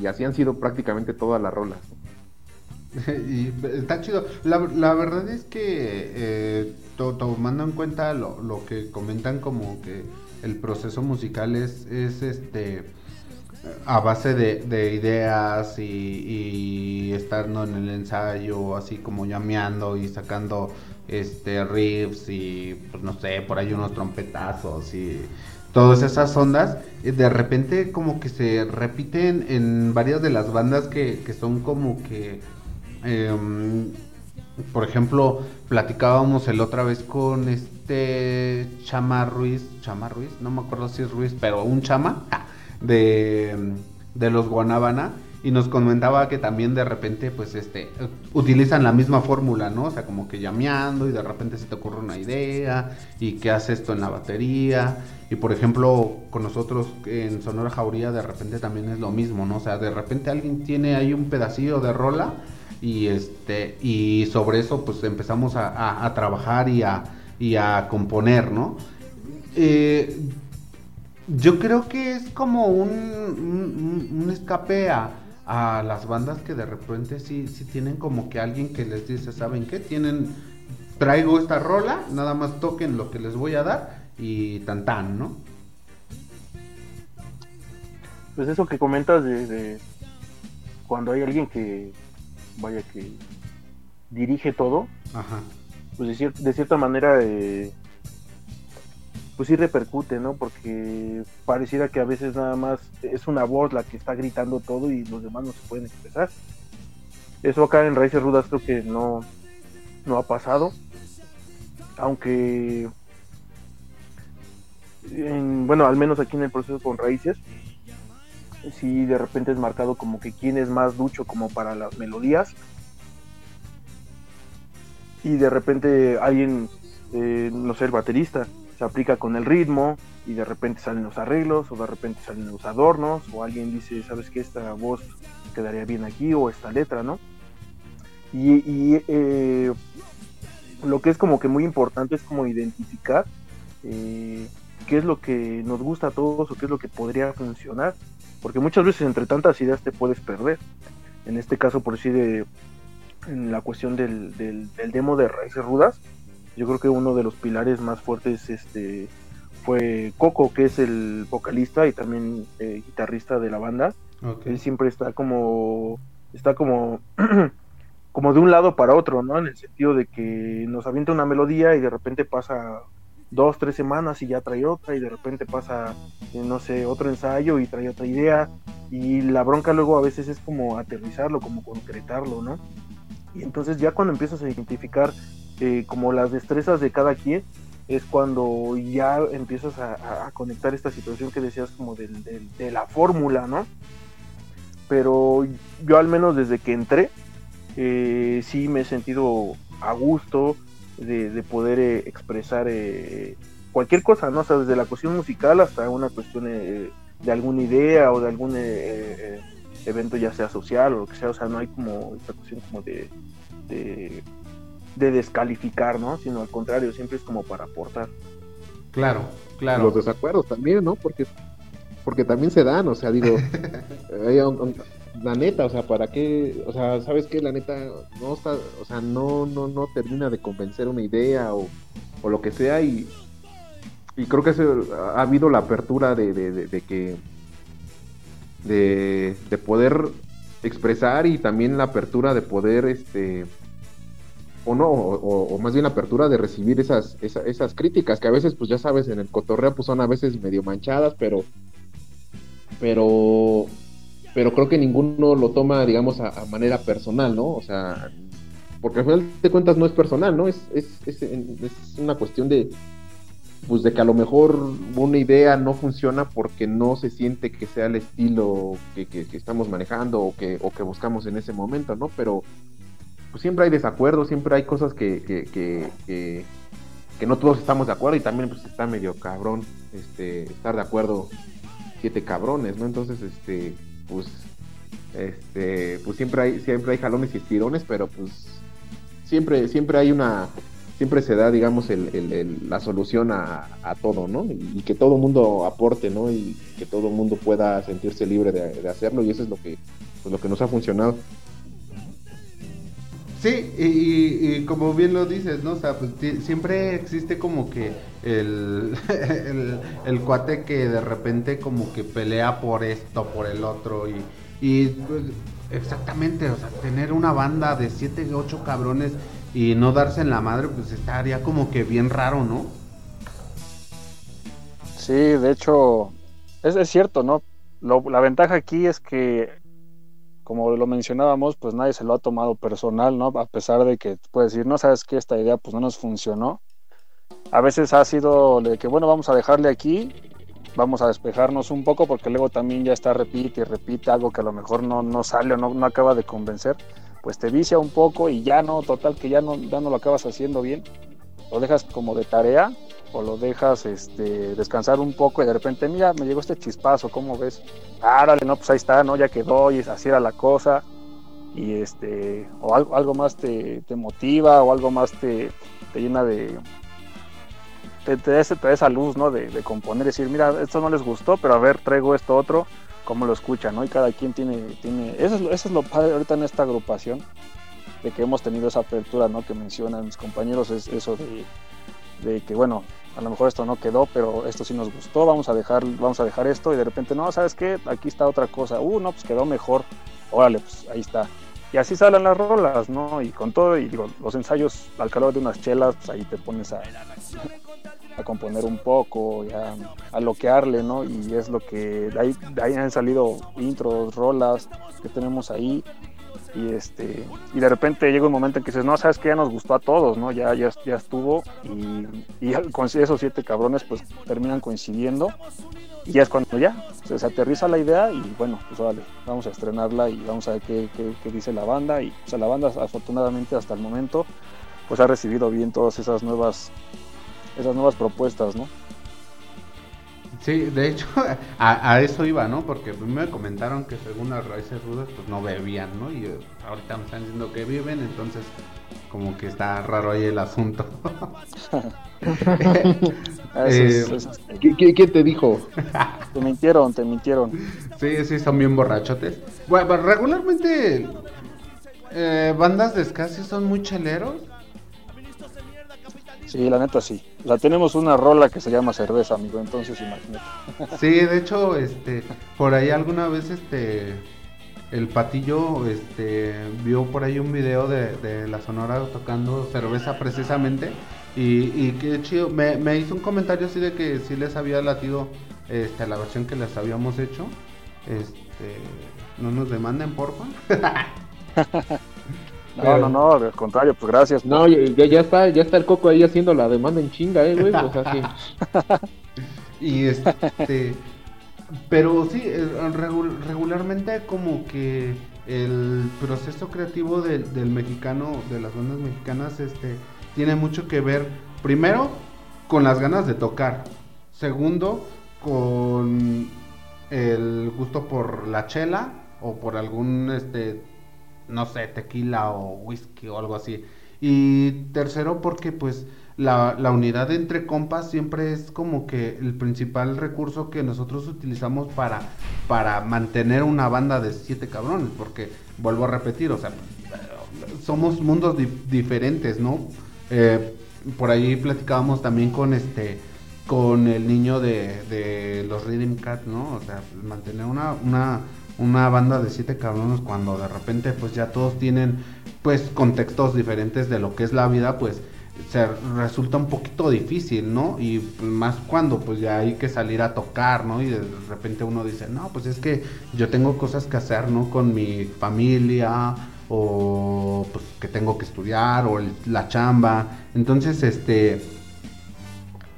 y así han sido prácticamente todas las rolas. *laughs* y está chido. La, la verdad es que eh, tomando en cuenta lo, lo que comentan como que el proceso musical es, es este a base de, ideas y, estar en el ensayo así como llameando y sacando este riffs y pues no sé por ahí unos trompetazos y todas esas ondas de repente como que se repiten en varias de las bandas que, que son como que em, por ejemplo platicábamos el otra vez con este Chama Ruiz, Chama Ruiz, no me acuerdo si es Ruiz, pero un chama de, de los Guanábana y nos comentaba que también de repente pues este utilizan la misma fórmula, ¿no? O sea, como que llameando y de repente se te ocurre una idea y que hace esto en la batería y por ejemplo con nosotros en Sonora Jauría de repente también es lo mismo, ¿no? O sea, de repente alguien tiene ahí un pedacillo de rola y este y sobre eso pues empezamos a trabajar y a y a componer, ¿no? Eh, yo creo que es como un, escape a, las bandas que de repente sí, sí tienen como que alguien que les dice, ¿saben qué? Tienen, traigo esta rola, nada más toquen lo que les voy a dar y tan tan, ¿no? Pues eso que comentas de cuando hay alguien que, vaya, que dirige todo, Ajá pues de, cierta manera, eh, pues sí repercute, ¿no? Porque pareciera que a veces nada más es una voz la que está gritando todo y los demás no se pueden expresar. Eso acá en Raíces Rudas creo que no, no ha pasado. Aunque, bueno, al menos aquí en el proceso con Raíces, sí de repente es marcado como que quién es más ducho como para las melodías y de repente alguien, eh, no sé, el baterista, se aplica con el ritmo y de repente salen los arreglos o de repente salen los adornos o alguien dice, sabes que esta voz quedaría bien aquí o esta letra, ¿no? Y, eh, lo que es como que muy importante es como identificar eh, qué es lo que nos gusta a todos o qué es lo que podría funcionar. Porque muchas veces entre tantas ideas te puedes perder. En este caso, por decir, de, en la cuestión del, del, demo de Raíces Rudas, yo creo que uno de los pilares más fuertes este, fue Coco, que es el vocalista y también eh, guitarrista de la banda. Él siempre está como, está como, *clears throat* como de un lado para otro, ¿no? En el sentido de que nos avienta una melodía y de repente pasa dos, tres semanas y ya trae otra y de repente pasa, eh, no sé, otro ensayo y trae otra idea y la bronca luego a veces es como aterrizarlo, como concretarlo, ¿no? Y entonces ya cuando empiezas a identificar eh, como las destrezas de cada quien, es cuando ya empiezas a, conectar esta situación que decías como de la fórmula, ¿no? Pero yo al menos desde que entré, eh, sí me he sentido a gusto de, poder eh, expresar eh, cualquier cosa, ¿no? O sea, desde la cuestión musical hasta una cuestión de alguna idea o de algún evento ya sea social o lo que sea, o sea, no hay como esta cuestión como de de descalificar, ¿no? Sino al contrario, siempre es como para aportar. Claro, claro. Los desacuerdos también, ¿no? Porque, porque también se dan, o sea, digo, *laughs* la neta, o sea, ¿para qué? O sea, ¿sabes qué? La neta no está, o sea, no, no, no termina de convencer una idea o, o lo que sea y, y creo que ha habido la apertura de, de, que de, de poder expresar y también la apertura de poder este o no, o, más bien la apertura de recibir esas, esas, críticas, que a veces, pues ya sabes, en el cotorreo pues son a veces medio manchadas, pero, pero, pero creo que ninguno lo toma, digamos, a, manera personal, ¿no? O sea, porque al final de cuentas no es personal, ¿no? Es, es, es, una cuestión de, pues de que a lo mejor una idea no funciona porque no se siente que sea el estilo que, que, que estamos manejando o que, o que buscamos en ese momento, ¿no? Pero pues, siempre hay desacuerdos, siempre hay cosas que, que, que, no todos estamos de acuerdo y también pues está medio cabrón este, estar de acuerdo siete cabrones, ¿no? Entonces, este, pues, este, pues siempre hay, siempre hay jalones y estirones, pero pues siempre, siempre hay una, siempre se da, digamos, el, la solución a, todo, ¿no? Y, que todo mundo aporte, ¿no? Y que todo mundo pueda sentirse libre de, hacerlo y eso es lo que, pues, lo que nos ha funcionado. Sí, y, como bien lo dices, ¿no? O sea, pues siempre existe como que *laughs* el, el, cuate que de repente como que pelea por esto, por el otro, y, y pues, exactamente, o sea, tener una banda de siete, ocho cabrones y no darse en la madre, pues estaría como que bien raro, ¿no? Sí, de hecho, es cierto, ¿no? la ventaja aquí es que como lo mencionábamos, pues nadie se lo ha tomado personal, ¿no? A pesar de que puedes decir, no sabes que esta idea pues no nos funcionó. A veces ha sido de que, bueno, vamos a dejarle aquí, vamos a despejarnos un poco, porque luego también ya está repite y repite algo que a lo mejor no, no sale o no, no acaba de convencer, pues te vicia un poco y ya no, total, que ya no, ya no lo acabas haciendo bien. Lo dejas como de tarea o lo dejas este, descansar un poco y de repente, mira, me llegó este chispazo, ¿cómo ves? Árale, no, pues ahí está, ¿no? Ya quedó y así era la cosa. Y este, o algo, algo más te, motiva o algo más te, llena de, te, te, da esa luz, ¿no? De, componer, decir, mira, esto no les gustó, pero a ver, traigo esto otro, cómo lo escuchan, ¿no? Y cada quien tiene, tiene, eso es, eso es lo padre ahorita en esta agrupación, de que hemos tenido esa apertura, ¿no? Que mencionan mis compañeros, es eso de, de que, bueno, a lo mejor esto no quedó, pero esto sí nos gustó, vamos a dejar, vamos a dejar esto y de repente, no, ¿sabes qué? Aquí está otra cosa, uh, no, pues quedó mejor, órale, pues ahí está. Y así salen las rolas, ¿no? Y con todo, y digo, los ensayos al calor de unas chelas, pues ahí te pones a, a componer un poco, a, a loquearle, ¿no? Y es lo que, de ahí, de ahí han salido intros, rolas que tenemos ahí, y este y de repente llega un momento en que dices no sabes que ya nos gustó a todos no ya ya, ya estuvo y, con esos siete cabrones pues terminan coincidiendo y ya es cuando ya se, aterriza la idea y bueno pues vale vamos a estrenarla y vamos a ver qué, qué, dice la banda y la banda afortunadamente hasta el momento pues ha recibido bien todas esas nuevas esas nuevas propuestas no Sí, de hecho, *laughs* a, eso iba, ¿no? Porque me comentaron que según las raíces rudas, pues no bebían, ¿no? Y eh, ahorita me están diciendo que viven, entonces como que está raro ahí el asunto. *laughs* eh, ¿Quién te dijo? *laughs* te mintieron, te mintieron. Sí, sí, son bien borrachotes. Bueno, regularmente eh, bandas de ska son muy cheleros. Sí, la neta sí. La tenemos una rola que se llama cerveza, amigo, entonces imagínate. *laughs* Sí, de hecho, este, por ahí alguna vez, este, el patillo, este, vio por ahí un video de, la Sonora tocando cerveza precisamente y, y qué chido, me, me, hizo un comentario así de que sí les había latido, este, la versión que les habíamos hecho, este, no nos demanden porfa. *laughs* No, no, no, al contrario, pues gracias. No, ya, ya, está, ya está el coco ahí haciendo la demanda en chinga, eh, güey. O sea, sí. *laughs* y este. Pero sí, eh, regularmente como que el proceso creativo del, del mexicano, de las bandas mexicanas, este, tiene mucho que ver, primero, con las ganas de tocar. Segundo, con el gusto por la chela o por algún este no sé, tequila o whisky o algo así. Y tercero, porque pues la, la, unidad entre compas siempre es como que el principal recurso que nosotros utilizamos para, para mantener una banda de siete cabrones. Porque, vuelvo a repetir, o sea, somos mundos diferentes, ¿no? Eh, por ahí platicábamos también con este con el niño de, de los Rhythm Cat, ¿no? O sea, mantener una, una una banda de siete cabrones cuando de repente pues ya todos tienen pues contextos diferentes de lo que es la vida pues se resulta un poquito difícil, ¿no? Y más cuando pues ya hay que salir a tocar, ¿no? Y de repente uno dice, no, pues es que yo tengo cosas que hacer, ¿no? Con mi familia o pues que tengo que estudiar o la chamba. Entonces, este,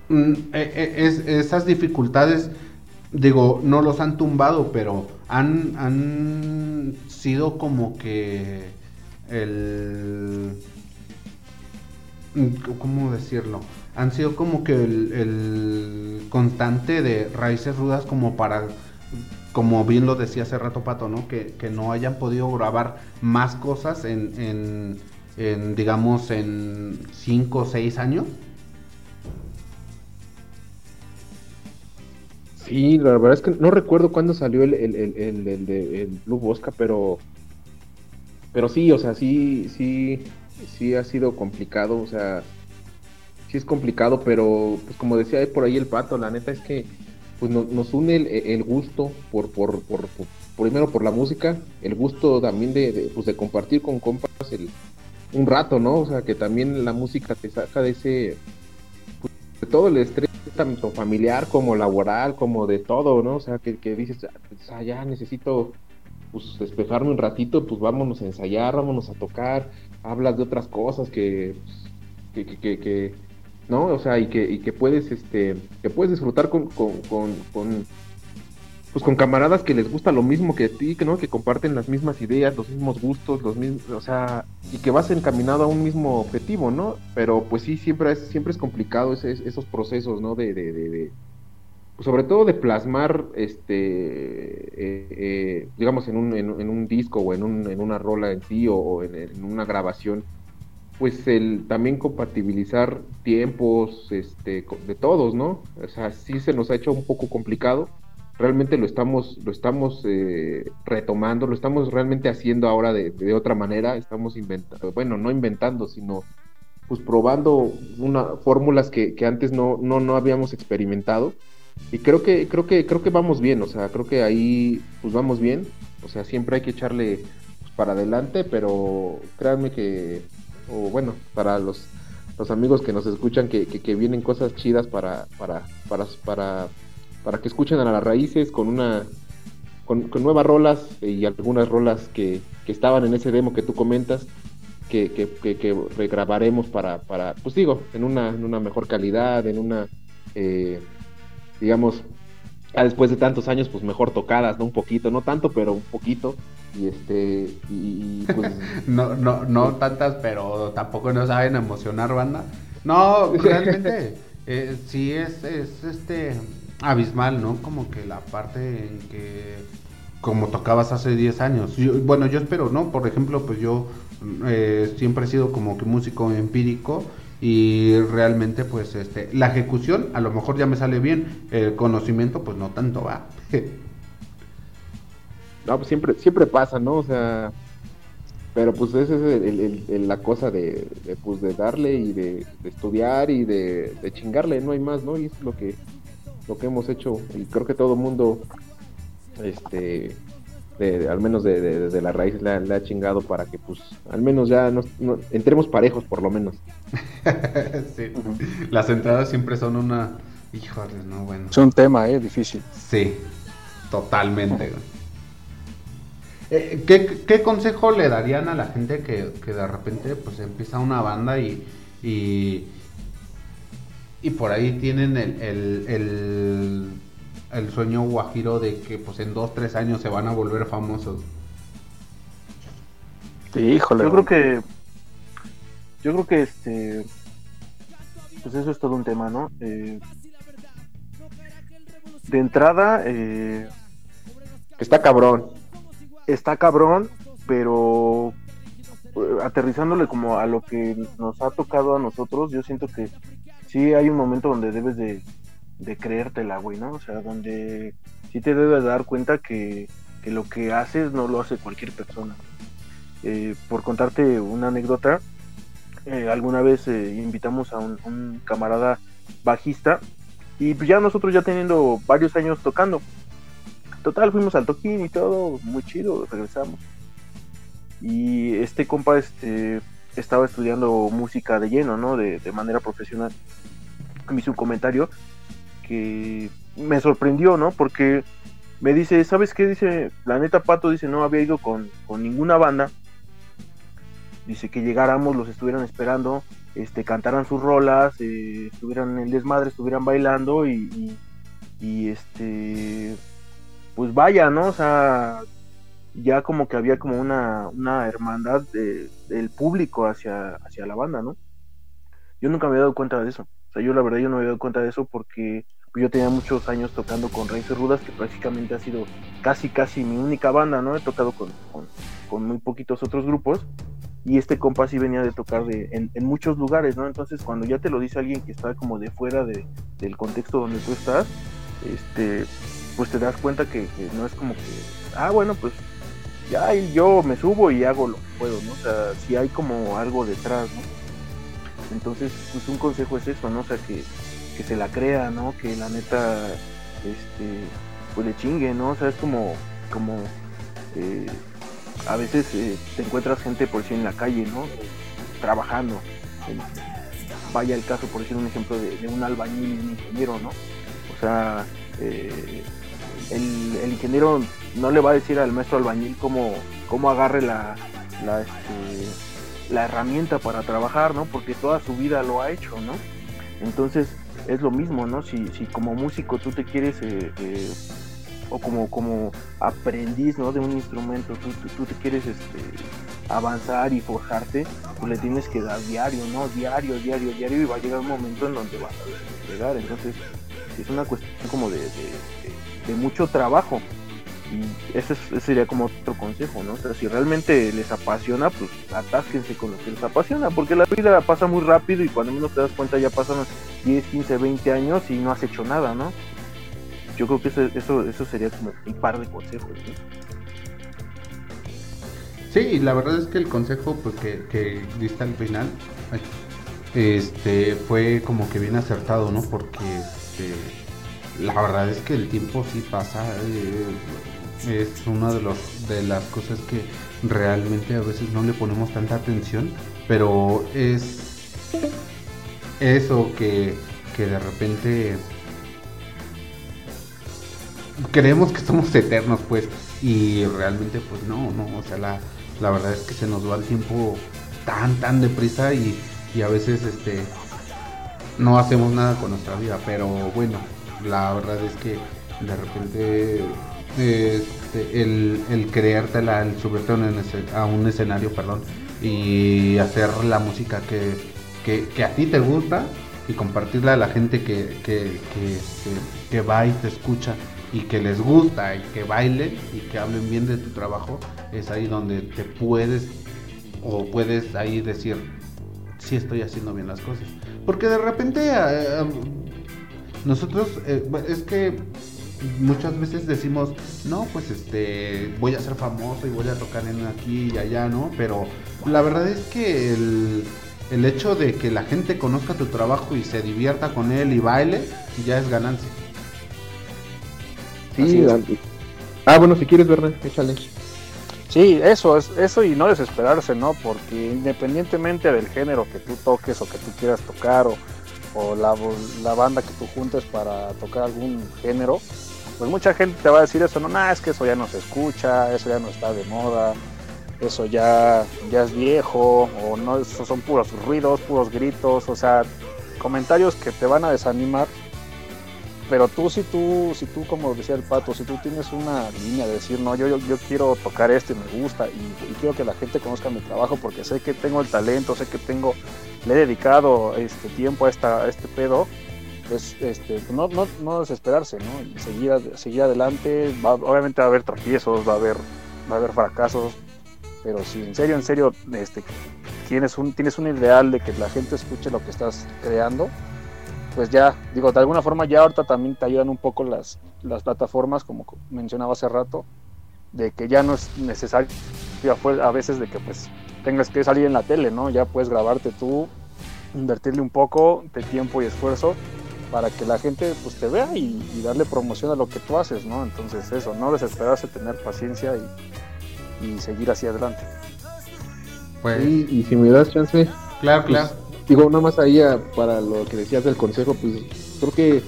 mm, e, e, es, esas dificultades, digo, no los han tumbado, pero han, han sido como que el... ¿Cómo decirlo? Han sido como que el, constante de raíces rudas como para como bien lo decía hace rato Pato, ¿no? Que, no hayan podido grabar más cosas en, en, en digamos, en 5 o 6 años. Sí, la verdad es que no recuerdo cuándo salió el, el, el, el, Blue Bosca, pero pero sí, o sea, sí, sí, sí ha sido complicado, o sea, sí es complicado, pero pues como decía por ahí el pato, la neta es que pues nos une el, gusto por, por, por, primero por la música, el gusto también de, pues, de compartir con compas el, un rato, ¿no? O sea, que también la música te saca de ese, de todo el estrés tanto familiar como laboral, como de todo, ¿no? O sea, que, dices, ah, ya necesito pues despejarme un ratito, pues vámonos a ensayar, vámonos a tocar, hablas de otras cosas que, que, que, que ¿no? O sea, y que, y que puedes, este, que puedes disfrutar con, con, con pues con camaradas que les gusta lo mismo que a ti, no, que comparten las mismas ideas, los mismos gustos, los mismos, o sea, y que vas encaminado a un mismo objetivo, ¿no? Pero pues sí, siempre es, siempre es complicado esos procesos, ¿no? De, de, de, pues, sobre todo de plasmar, este, eh, eh, digamos, en un, en, un disco o en, un, en una rola en sí o, en, en, una grabación, pues el también compatibilizar tiempos, este, de todos, ¿no? O sea, sí se nos ha hecho un poco complicado realmente lo estamos, lo estamos eh, retomando, lo estamos realmente haciendo ahora de, de, otra manera, estamos inventando, bueno, no inventando, sino pues probando una, fórmulas que, que antes no, no, no habíamos experimentado. Y creo que, creo que, creo que vamos bien, o sea, creo que ahí pues vamos bien. O sea, siempre hay que echarle pues, para adelante, pero créanme que, o bueno, para los, los amigos que nos escuchan, que, que, vienen cosas chidas para, para, para para que escuchen a las raíces con una con, nuevas rolas y algunas rolas que, estaban en ese demo que tú comentas que, que, regrabaremos para, para, pues digo, en una, en una mejor calidad, en una, eh, digamos, después de tantos años, pues mejor tocadas, ¿no? Un poquito, no tanto, pero un poquito. Y este, y, pues... *laughs* no, no, no tantas, pero tampoco no saben emocionar, banda. No, *laughs* realmente, eh, sí es, es este abismal, ¿no? Como que la parte en que como tocabas hace 10 años. bueno, yo espero, ¿no? Por ejemplo, pues yo eh, siempre he sido como que músico empírico y realmente pues este la ejecución a lo mejor ya me sale bien, el conocimiento pues no tanto va. *laughs* no, pues siempre siempre pasa, ¿no? O sea, pero pues esa es la cosa de, pues de darle y de, estudiar y de, chingarle, no hay más, ¿no? Y es lo que lo que hemos hecho y creo que todo el mundo este al menos de, la raíz le, ha chingado para que pues al menos ya nos, entremos parejos por lo menos. *laughs* sí. Las entradas siempre son una... Híjole, no, bueno. Es un tema, ¿eh? Difícil. Sí, totalmente. Eh, ¿qué, consejo le darían a la gente que, de repente pues empieza una banda y, y, por ahí tienen el el sueño guajiro de que pues en dos, tres años se van a volver famosos. Sí, híjole. Yo creo que yo creo que este pues eso es todo un tema, ¿no? Eh, de entrada eh, está cabrón. Está cabrón, pero eh, aterrizándole como a lo que nos ha tocado a nosotros, yo siento que sí hay un momento donde debes de, creértela, güey, ¿no? O sea, donde sí te debes dar cuenta que, lo que haces no lo hace cualquier persona. Eh, por contarte una anécdota, eh, alguna vez eh, invitamos a un, camarada bajista y pues ya nosotros ya teniendo varios años tocando. Total, fuimos al toquín y todo, muy chido, regresamos. Y este compa este, estaba estudiando música de lleno, ¿no? De, de manera profesional. Me hizo un comentario que me sorprendió, ¿no? Porque me dice, ¿sabes qué? Dice, la neta Pato dice, no había ido con, ninguna banda. Dice que llegáramos, los estuvieran esperando, este, cantaran sus rolas, eh, estuvieran en el desmadre, estuvieran bailando y, y, este, pues vaya, ¿no? O sea, ya como que había como una, una hermandad del público hacia, hacia la banda, ¿no? Yo nunca me había dado cuenta de eso. O sea, yo la verdad yo no me había dado cuenta de eso porque yo tenía muchos años tocando con Raíces Rudas, que prácticamente ha sido casi, casi mi única banda, ¿no? He tocado con, con, muy poquitos otros grupos. Y este compa sí venía de tocar de, en, muchos lugares, ¿no? Entonces, cuando ya te lo dice alguien que está como de fuera de, del contexto donde tú estás, este, pues te das cuenta que, no es como que, ah, bueno, pues ya yo me subo y hago lo que puedo, ¿no? O sea, si hay como algo detrás, ¿no? Entonces, pues un consejo es eso, ¿no? O sea, que, que se la crea, ¿no? Que la neta, este, pues le chingue, ¿no? O sea, es como, como, eh, a veces eh, te encuentras gente por decir en la calle, ¿no? Trabajando. vaya el caso, por decir un ejemplo, de, un albañil un ingeniero, ¿no? O sea, eh, el, ingeniero no le va a decir al maestro albañil cómo, cómo agarre la, la, este, la herramienta para trabajar, ¿no? Porque toda su vida lo ha hecho, ¿no? Entonces, es lo mismo, ¿no? Si, si como músico tú te quieres, eh, eh, o como, como aprendiz, ¿no? De un instrumento, tú, tú, te quieres este, avanzar y forjarte, pues le tienes que dar diario, ¿no? Diario, diario, diario, y va a llegar un momento en donde vas a llegar. Entonces, es una cuestión como de, de mucho trabajo. Y ese, sería como otro consejo, ¿no? O sea, si realmente les apasiona, pues atásquense con lo que les apasiona, porque la vida pasa muy rápido y cuando menos te das cuenta ya pasan 10, 15, 20 años y no has hecho nada, ¿no? Yo creo que eso, eso, sería como un par de consejos, ¿no? Sí, la verdad es que el consejo pues, que, que diste al final este, fue como que bien acertado, ¿no? Porque este, la verdad es que el tiempo sí pasa. Eh, es una de, los, de las cosas que realmente a veces no le ponemos tanta atención, pero es eso que, que de repente creemos que somos eternos, pues, y realmente, pues no, no, o sea, la, la verdad es que se nos va el tiempo tan, tan deprisa y, y a veces, este, no hacemos nada con nuestra vida, pero bueno, la verdad es que de repente este, el, el creértela, el subirte a un escenario, perdón, y hacer la música que, a ti te gusta, y compartirla a la gente que, este, va y te escucha y que les gusta y que bailen y que hablen bien de tu trabajo, es ahí donde te puedes o puedes ahí decir, si estoy haciendo bien las cosas. Porque de repente eh, nosotros, eh, es que muchas veces decimos, no, pues este, voy a ser famoso y voy a tocar en aquí y allá, ¿no? Pero la verdad es que el, el hecho de que la gente conozca tu trabajo y se divierta con él y baile, ya es ganancia. Sí, ah, bueno, si quieres, verla, échale. Sí, eso es eso y no desesperarse, ¿no? Porque independientemente del género que tú toques o que tú quieras tocar o, o la, la, banda que tú juntes para tocar algún género, pues mucha gente te va a decir eso, no, nada, es que eso ya no se escucha, eso ya no está de moda, eso ya, ya es viejo, o no, eso son puros ruidos, puros gritos, o sea, comentarios que te van a desanimar pero tú si tú si tú como decía el pato si tú tienes una línea de decir no yo yo, quiero tocar este me gusta y, quiero que la gente conozca mi trabajo porque sé que tengo el talento sé que tengo le he dedicado este tiempo a esta este pedo este pues no, desesperarse seguir adelante obviamente va a haber tropiezos va a haber va a haber fracasos pero si en serio en serio este tienes un ideal de que la gente escuche lo que estás creando pues ya, digo, de alguna forma ya ahorita también te ayudan un poco las, las plataformas, como mencionaba hace rato, de que ya no es necesario a veces de que pues tengas que salir en la tele, ¿no? Ya puedes grabarte tú, invertirle un poco de tiempo y esfuerzo para que la gente pues te vea y, darle promoción a lo que tú haces, ¿no? Entonces eso, no desesperarse, tener paciencia y, seguir hacia adelante. Pues, y si me das chance. Claro, claro digo, nada más ahí para lo que decías del consejo, pues creo que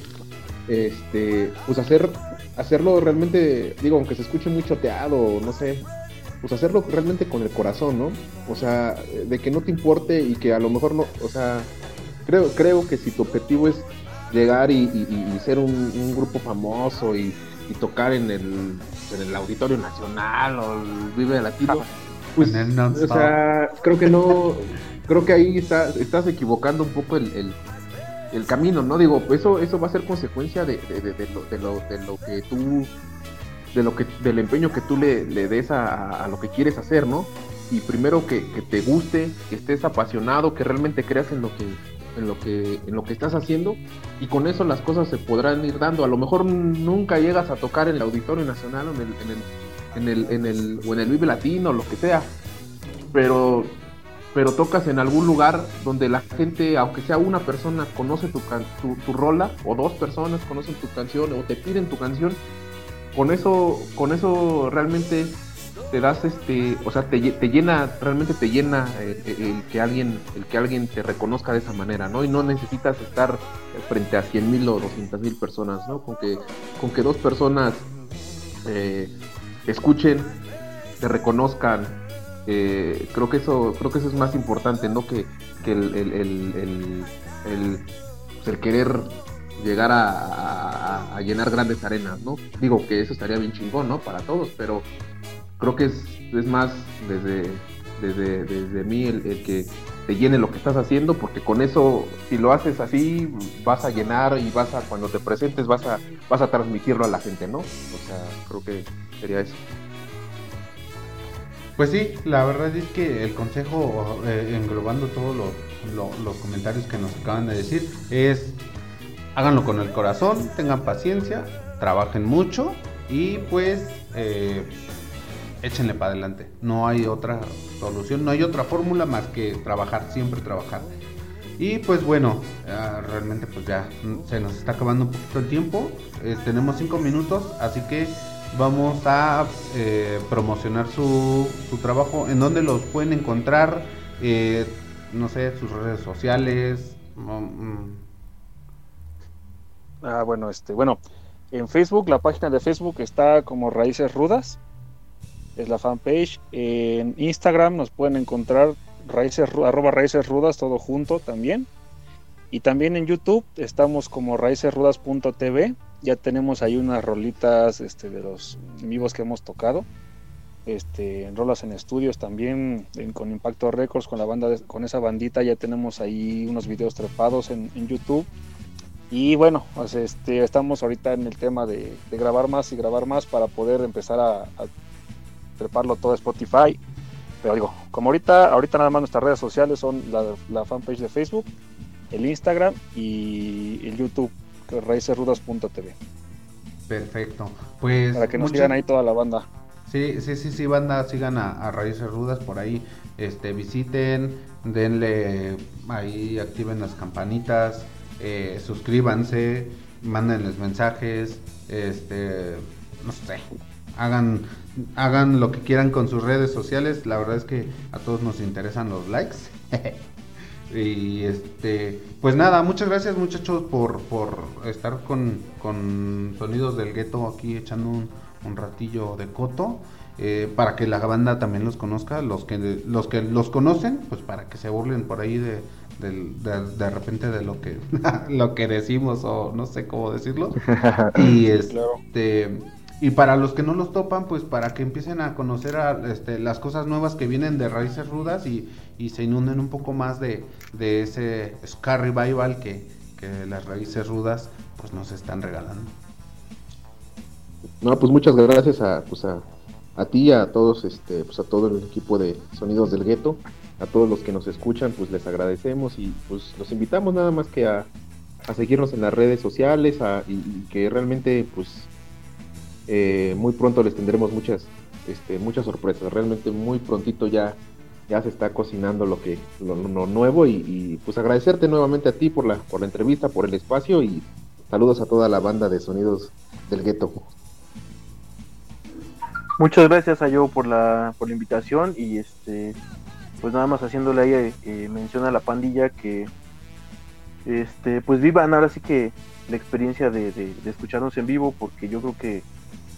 este, pues hacer, hacerlo realmente, digo, aunque se escuche muy choteado, no sé, pues hacerlo realmente con el corazón, ¿no? O sea, de que no te importe y que a lo mejor no, o sea, creo, creo que si tu objetivo es llegar y, ser un, grupo famoso y, tocar en el, en el Auditorio Nacional o el Vive Latino, pues, o sea, creo que no, creo que ahí está, estás equivocando un poco el, el, camino, ¿no? Digo, eso, eso va a ser consecuencia de, de, lo, de, lo, que tú, de lo que, del empeño que tú le, le des a, lo que quieres hacer, ¿no? Y primero que, te guste, que estés apasionado, que realmente creas en lo que, en lo que, en lo que estás haciendo, y con eso las cosas se podrán ir dando. A lo mejor nunca llegas a tocar en el Auditorio Nacional o en el, en el, en el, en el, o en el Vive Latino, lo que sea, pero pero tocas en algún lugar donde la gente, aunque sea una persona, conoce tu, tu, rola, o dos personas conocen tu canción, o te piden tu canción, con eso, con eso realmente te das este, o sea, te, llena, realmente te llena el, que alguien, el que alguien te reconozca de esa manera, ¿no? Y no necesitas estar frente a 100 mil o 200 mil personas, ¿no? Con que, con que dos personas eh, escuchen, te reconozcan, eh, creo que eso creo que eso es más importante no que, el, el, pues, querer llegar a, llenar grandes arenas no digo que eso estaría bien chingón no para todos pero creo que es, es más desde desde, desde mí el, que te llene lo que estás haciendo porque con eso si lo haces así vas a llenar y vas a cuando te presentes vas a vas a transmitirlo a la gente no o sea creo que sería eso. Pues sí, la verdad es que el consejo, eh, englobando todos los comentarios que nos acaban de decir, es háganlo con el corazón, tengan paciencia, trabajen mucho y pues eh, échenle para adelante. No hay otra solución, no hay otra fórmula más que trabajar, siempre trabajar. Y pues bueno, realmente pues ya se nos está acabando un poquito el tiempo. Eh, tenemos cinco minutos, así que vamos a eh, promocionar su, su, trabajo. ¿En dónde los pueden encontrar? Eh, no sé, sus redes sociales. Mm. Ah, bueno, este, bueno, en Facebook, la página de Facebook está como Raíces Rudas, es la fanpage. En Instagram nos pueden encontrar raíces, arroba Raíces Rudas, todo junto también. Y también en YouTube estamos como raícesrudas.tv ya tenemos ahí unas rolitas este, de los vivos que hemos tocado. este, rolas en estudios también con Impacto Records, con la banda, con esa bandita ya tenemos ahí unos videos trepados en, YouTube. Y bueno, pues este, estamos ahorita en el tema de, grabar más y grabar más para poder empezar a, treparlo todo a Spotify. Pero digo, como ahorita, ahorita nada más nuestras redes sociales son la, fanpage de Facebook, el Instagram y el YouTube, que es raicesrudas.tv. Perfecto. Pues para que nos sigan ahí toda la banda. Sí, sí, sí, sí, banda, sigan a, Raíces Rudas por ahí, este, visiten, denle ahí, activen las campanitas, eh, suscríbanse, mándenles mensajes, este, no sé, hagan, hagan lo que quieran con sus redes sociales, la verdad es que a todos nos interesan los likes. *laughs* y este, pues nada, muchas gracias muchachos por, por estar con, con Sonidos del Gueto aquí echando un un ratillo de coto. Eh, para que la banda también los conozca, los que los que los conocen, pues para que se burlen por ahí de, de, repente de lo que *laughs* lo que decimos o no sé cómo decirlo. *laughs* y este y para los que no los topan, pues para que empiecen a conocer este, las cosas nuevas que vienen de Raíces Rudas y, se inunden un poco más de, ese Scar Revival que, las Raíces Rudas pues nos están regalando. No, pues muchas gracias a, pues a, a ti, a todos, este, pues a todo el equipo de Sonidos del Gueto, a todos los que nos escuchan, pues les agradecemos y pues los invitamos nada más que a, a seguirnos en las redes sociales y, que realmente pues eh, muy pronto les tendremos muchas, este, muchas sorpresas. Realmente muy prontito ya, ya se está cocinando lo que, lo, nuevo y, pues agradecerte nuevamente a ti por la, por la entrevista, por el espacio y saludos a toda la banda de Sonidos del Gueto. Muchas gracias a yo por la, por la invitación y este pues nada más haciéndole ahí eh, mención a la pandilla que este pues vivan ahora sí que la experiencia de, de, escucharnos en vivo porque yo creo que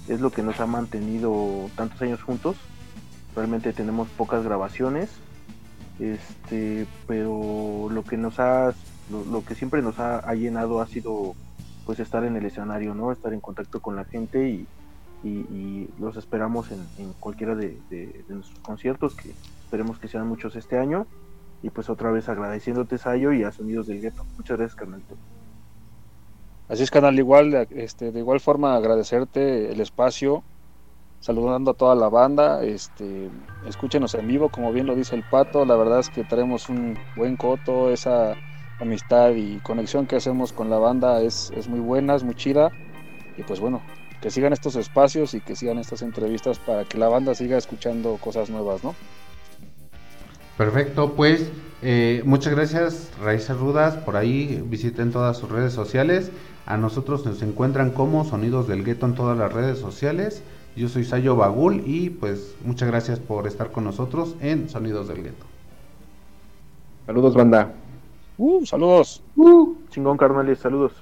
es lo que nos ha mantenido tantos años juntos realmente tenemos pocas grabaciones este pero lo que nos ha lo, que siempre nos ha, llenado ha sido pues estar en el escenario no estar en contacto con la gente y, y, los esperamos en, cualquiera de, nuestros conciertos, que esperemos que sean muchos este año. Y pues otra vez agradeciéndote, Sayo, y a Sonidos del Gueto. Muchas gracias, carnalito. Así es, canal, igual, este, de igual forma agradecerte el espacio, saludando a toda la banda, este, escúchenos en vivo, como bien lo dice el Pato, la verdad es que tenemos un buen coto, esa amistad y conexión que hacemos con la banda es, es muy buena, es muy chida, y pues bueno, que sigan estos espacios y que sigan estas entrevistas para que la banda siga escuchando cosas nuevas, ¿no? Perfecto, pues eh, muchas gracias Raíces Rudas, por ahí visiten todas sus redes sociales, a nosotros nos encuentran como Sonidos del Gueto en todas las redes sociales, yo soy Sayo Bagul y pues muchas gracias por estar con nosotros en Sonidos del Gueto. Saludos banda. Uh, saludos. Uh, chingón carnales, saludos.